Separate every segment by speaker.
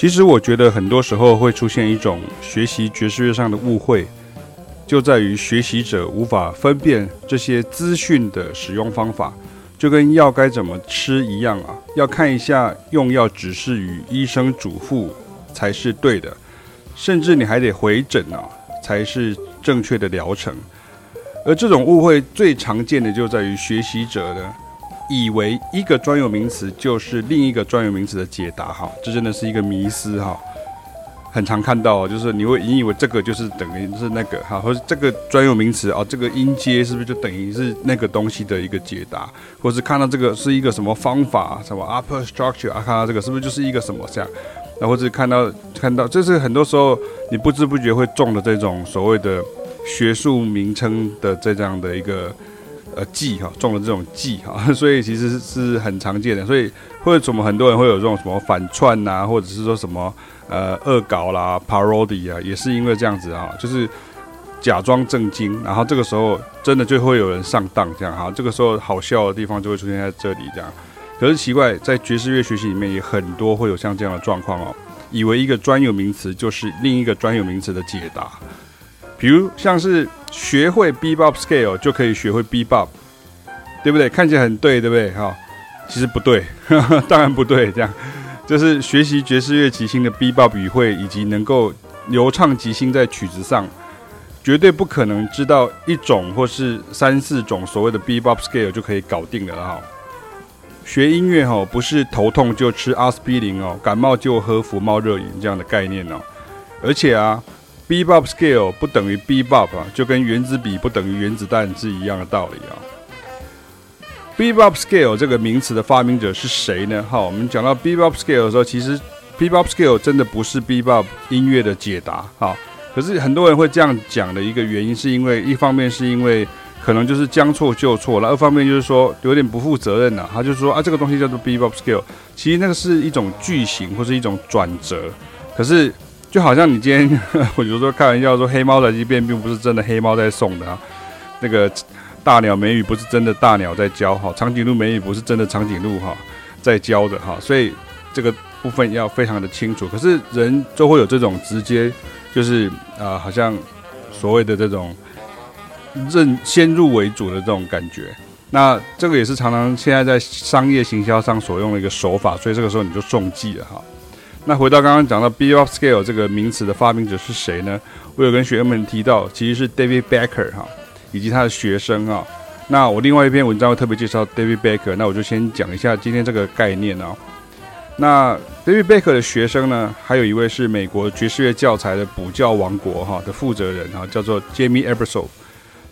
Speaker 1: 其实我觉得很多时候会出现一种学习爵士乐上的误会，就在于学习者无法分辨这些资讯的使用方法，就跟药该怎么吃一样啊，要看一下用药指示与医生嘱咐才是对的，甚至你还得回诊啊，才是正确的疗程。而这种误会最常见的就在于学习者呢，以为一个专有名词就是另一个专有名词的解答，哈，这真的是一个迷思，哈，很常看到，就是你会引以为这个就是等于是那个，哈，或者这个专有名词哦，这个音阶是不是就等于是那个东西的一个解答，或是看到这个是一个什么方法，什么 upper structure 啊，看到这个是不是就是一个什么这样，然后或者看到看到，这是很多时候你不知不觉会中的这种所谓的学术名称的这样的一个。呃，记哈中了这种记哈，所以其实是很常见的，所以或者什么很多人会有这种什么反串呐、啊，或者是说什么呃恶搞啦、parody 啊，也是因为这样子啊，就是假装正经，然后这个时候真的就会有人上当这样哈，这个时候好笑的地方就会出现在这里这样。可是奇怪，在爵士乐学习里面也很多会有像这样的状况哦，以为一个专有名词就是另一个专有名词的解答。比如像是学会 bebop scale 就可以学会 bebop，对不对？看起来很对，对不对？哈，其实不对，当然不对。这样就是学习爵士乐即兴的 bebop 语汇，以及能够流畅即兴在曲子上，绝对不可能知道一种或是三四种所谓的 bebop scale 就可以搞定了哈。学音乐哈，不是头痛就吃阿司匹林哦，感冒就喝福猫热饮这样的概念哦，而且啊。Bebop scale 不等于 Bebop 啊，就跟原子笔不等于原子弹是一样的道理啊。Bebop scale 这个名词的发明者是谁呢？好，我们讲到 Bebop scale 的时候，其实 Bebop scale 真的不是 Bebop 音乐的解答。哈，可是很多人会这样讲的一个原因，是因为一方面是因为可能就是将错就错了，二方面就是说有点不负责任了。他就说啊，这个东西叫做 Bebop scale，其实那个是一种句型或是一种转折，可是。就好像你今天，我就说开玩笑说，黑猫宅急便并不是真的黑猫在送的啊，那个大鸟美女不是真的大鸟在教哈，长颈鹿美女不是真的长颈鹿哈在教的哈，所以这个部分要非常的清楚。可是人就会有这种直接，就是啊、呃，好像所谓的这种认先入为主的这种感觉。那这个也是常常现在在商业行销上所用的一个手法，所以这个时候你就中计了哈。那回到刚刚讲到 Bebop scale 这个名词的发明者是谁呢？我有跟学员们提到，其实是 David Becker 哈，以及他的学生啊。那我另外一篇文章会特别介绍 David Becker，那我就先讲一下今天这个概念啊。那 David Becker 的学生呢，还有一位是美国爵士乐教材的补教王国哈的负责人啊，叫做 Jamie Ebersole。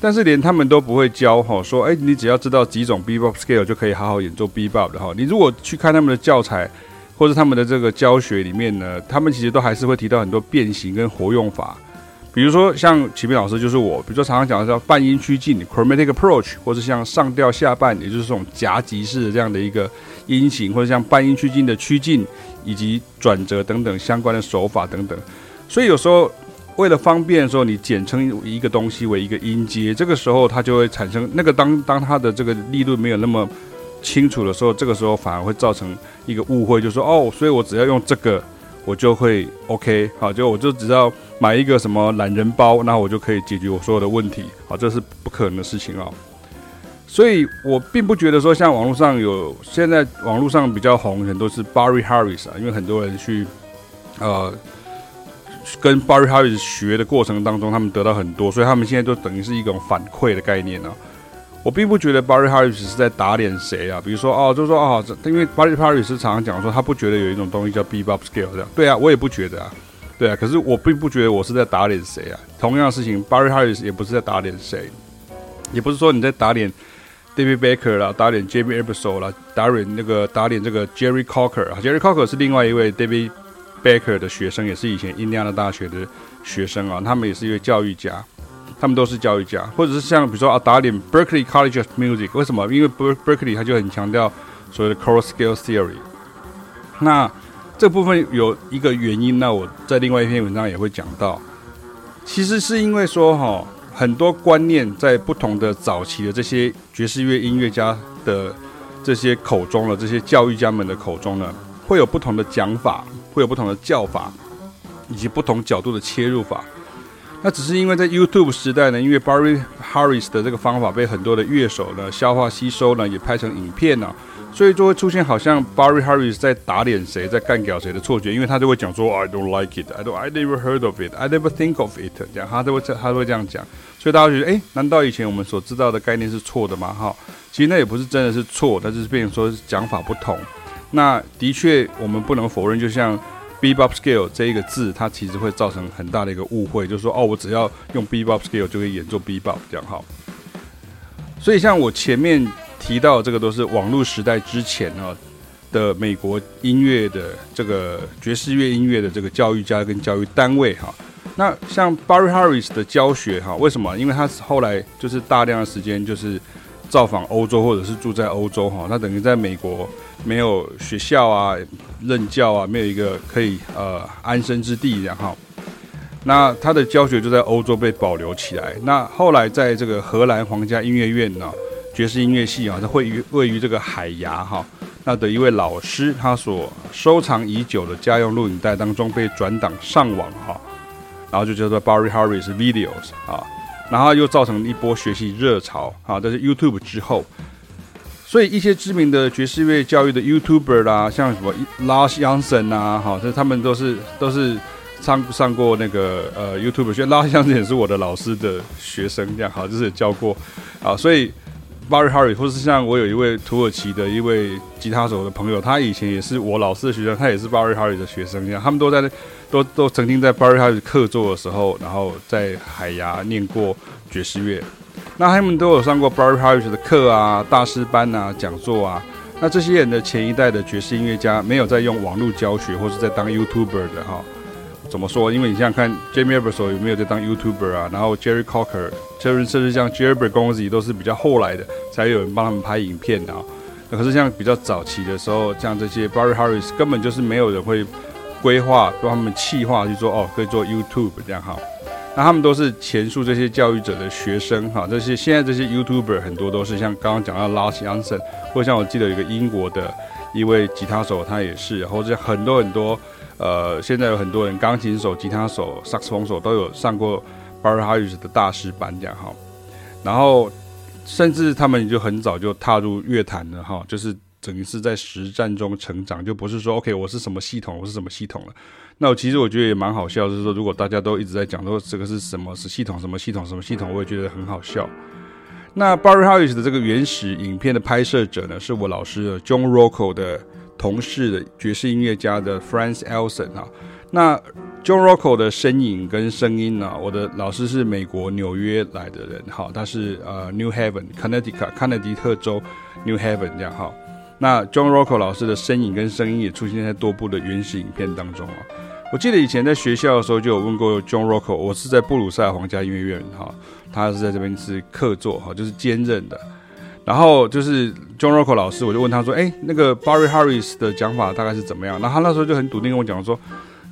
Speaker 1: 但是连他们都不会教哈，说哎，你只要知道几种 Bebop scale 就可以好好演奏 Bebop 的哈。你如果去看他们的教材。或者他们的这个教学里面呢，他们其实都还是会提到很多变形跟活用法，比如说像启明老师就是我，比如说常常讲的叫半音趋近 （chromatic approach），或者像上调下半，也就是这种夹击式的这样的一个音型，或者像半音趋近的趋近以及转折等等相关的手法等等。所以有时候为了方便说你简称一个东西为一个音阶，这个时候它就会产生那个当当它的这个力度没有那么。清楚的时候，这个时候反而会造成一个误会，就是说哦，所以我只要用这个，我就会 OK，好，就我就只要买一个什么懒人包，那我就可以解决我所有的问题，好，这是不可能的事情啊。所以我并不觉得说，像网络上有现在网络上比较红，很多是 Barry Harris 啊，因为很多人去呃跟 Barry Harris 学的过程当中，他们得到很多，所以他们现在都等于是一种反馈的概念啊。我并不觉得 Barry Harris 是在打脸谁啊，比如说哦，就是说哦，因为 Barry Harris 常常讲说他不觉得有一种东西叫 Bebop Scale 这样，对啊，我也不觉得啊，对啊，可是我并不觉得我是在打脸谁啊。同样的事情，Barry Harris 也不是在打脸谁，也不是说你在打脸 David Baker 啦，打脸 Jamie Ebersole 啦，打脸那个打脸这个 Jerry Cocker 啊，Jerry Cocker 是另外一位 David Baker 的学生，也是以前印第安纳大学的学生啊，他们也是一位教育家。他们都是教育家，或者是像比如说啊，打脸 Berklee College of Music，为什么？因为 Berkley 他就很强调所谓的 chord scale theory。那这部分有一个原因，那我在另外一篇文章也会讲到。其实是因为说哈，很多观念在不同的早期的这些爵士乐音乐家的这些口中了，这些教育家们的口中呢，会有不同的讲法。会有不同的叫法，以及不同角度的切入法。那只是因为在 YouTube 时代呢，因为 Barry Harris 的这个方法被很多的乐手呢消化吸收呢，也拍成影片呢，所以就会出现好像 Barry Harris 在打脸谁，在干掉谁的错觉，因为他就会讲说 I don't like it, I don't, I never heard of it, I never think of it，这样他都会他都会这样讲，所以大家觉得，哎，难道以前我们所知道的概念是错的吗？哈，其实那也不是真的是错，但是变成说讲法不同。那的确我们不能否认，就像。Bebop scale 这一个字，它其实会造成很大的一个误会，就是说，哦，我只要用 Bebop scale 就可以演奏 Bebop 这样哈。所以像我前面提到的这个，都是网络时代之前啊的美国音乐的这个爵士乐音乐的这个教育家跟教育单位哈。那像 Barry Harris 的教学哈，为什么？因为他后来就是大量的时间就是。造访欧洲，或者是住在欧洲哈，他等于在美国没有学校啊、任教啊，没有一个可以呃安身之地，然后，那他的教学就在欧洲被保留起来。那后来在这个荷兰皇家音乐院呢，爵士音乐系啊，它位于位于这个海牙哈，那的一位老师，他所收藏已久的家用录影带当中被转档上网哈，然后就叫做 Barry Harris Videos 啊。然后又造成一波学习热潮，啊，这是 YouTube 之后，所以一些知名的爵士乐教育的 YouTuber 啦，像什么 Lars Jansen 啊，哈，这他们都是都是上上过那个呃 YouTuber 学，Lars Jansen 也是我的老师的学生，这样好，就是教过，啊，所以 Barry Harris 或是像我有一位土耳其的一位吉他手的朋友，他以前也是我老师的学生，他也是 Barry Harris 的学生，一样他们都在。都都曾经在 Barry Harris 客座的时候，然后在海牙念过爵士乐，那他们都有上过 Barry Harris 的课啊、大师班啊、讲座啊。那这些人的前一代的爵士音乐家没有在用网络教学，或是在当 YouTuber 的哈。怎么说？因为你想想看，Jamie e b e r s o 有没有在当 YouTuber 啊？然后 Jerry Cocker、甚至像 Jerry Bergonzi 都是比较后来的，才有人帮他们拍影片的啊。那可是像比较早期的时候，像这些 Barry Harris 根本就是没有人会。规划帮他们企划去做哦，可以做 YouTube 这样哈。那他们都是前述这些教育者的学生哈。这些现在这些 YouTuber 很多都是像刚刚讲到 Lars Jansen，或者像我记得有一个英国的一位吉他手，他也是，或者很多很多呃，现在有很多人钢琴手、吉他手、萨克斯风手都有上过 Barry Harris 的大师班这样哈。然后甚至他们就很早就踏入乐坛了哈，就是。整个是在实战中成长，就不是说 OK，我是什么系统，我是什么系统了。那我其实我觉得也蛮好笑，就是说如果大家都一直在讲说这个是什么是系统，什么系统，什么系统，我也觉得很好笑。那 Barry Harris 的这个原始影片的拍摄者呢，是我老师 John Rocco 的同事的爵士音乐家的 Franz Elson 啊。那 John Rocco 的身影跟声音呢，我的老师是美国纽约来的人，哈，他是呃 New Haven Connecticut 康涅狄克州 New Haven 这样哈。那 John Rocco 老师的身影跟声音也出现在多部的原始影片当中啊。我记得以前在学校的时候就有问过 John Rocco，我是在布鲁塞尔皇家音乐院哈，他是在这边是客座哈，就是兼任的。然后就是 John Rocco 老师，我就问他说：“哎，那个 Barry Harris 的讲法大概是怎么样？”然后他那时候就很笃定跟我讲说：“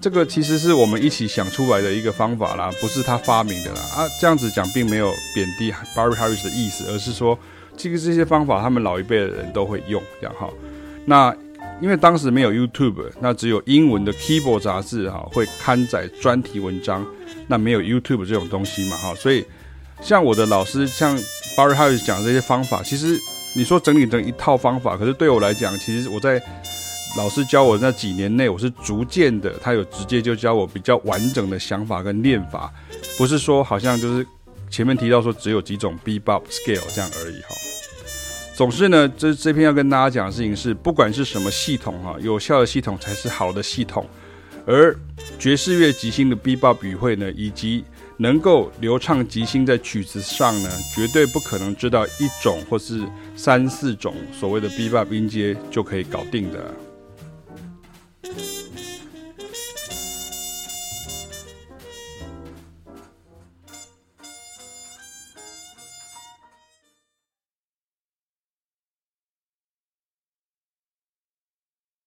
Speaker 1: 这个其实是我们一起想出来的一个方法啦，不是他发明的啦。”啊，这样子讲并没有贬低 Barry Harris 的意思，而是说。其实这些方法，他们老一辈的人都会用，这样哈。那因为当时没有 YouTube，那只有英文的 Keyboard 杂志哈会刊载专题文章，那没有 YouTube 这种东西嘛哈。所以像我的老师，像 Barry Harris 讲这些方法，其实你说整理成一套方法，可是对我来讲，其实我在老师教我那几年内，我是逐渐的，他有直接就教我比较完整的想法跟练法，不是说好像就是前面提到说只有几种 Bebop Scale 这样而已哈。总之呢，这这篇要跟大家讲的事情是，不管是什么系统哈，有效的系统才是好的系统。而爵士乐即兴的 Bebop 语汇呢，以及能够流畅即兴在曲子上呢，绝对不可能知道一种或是三四种所谓的 Bebop 音阶就可以搞定的。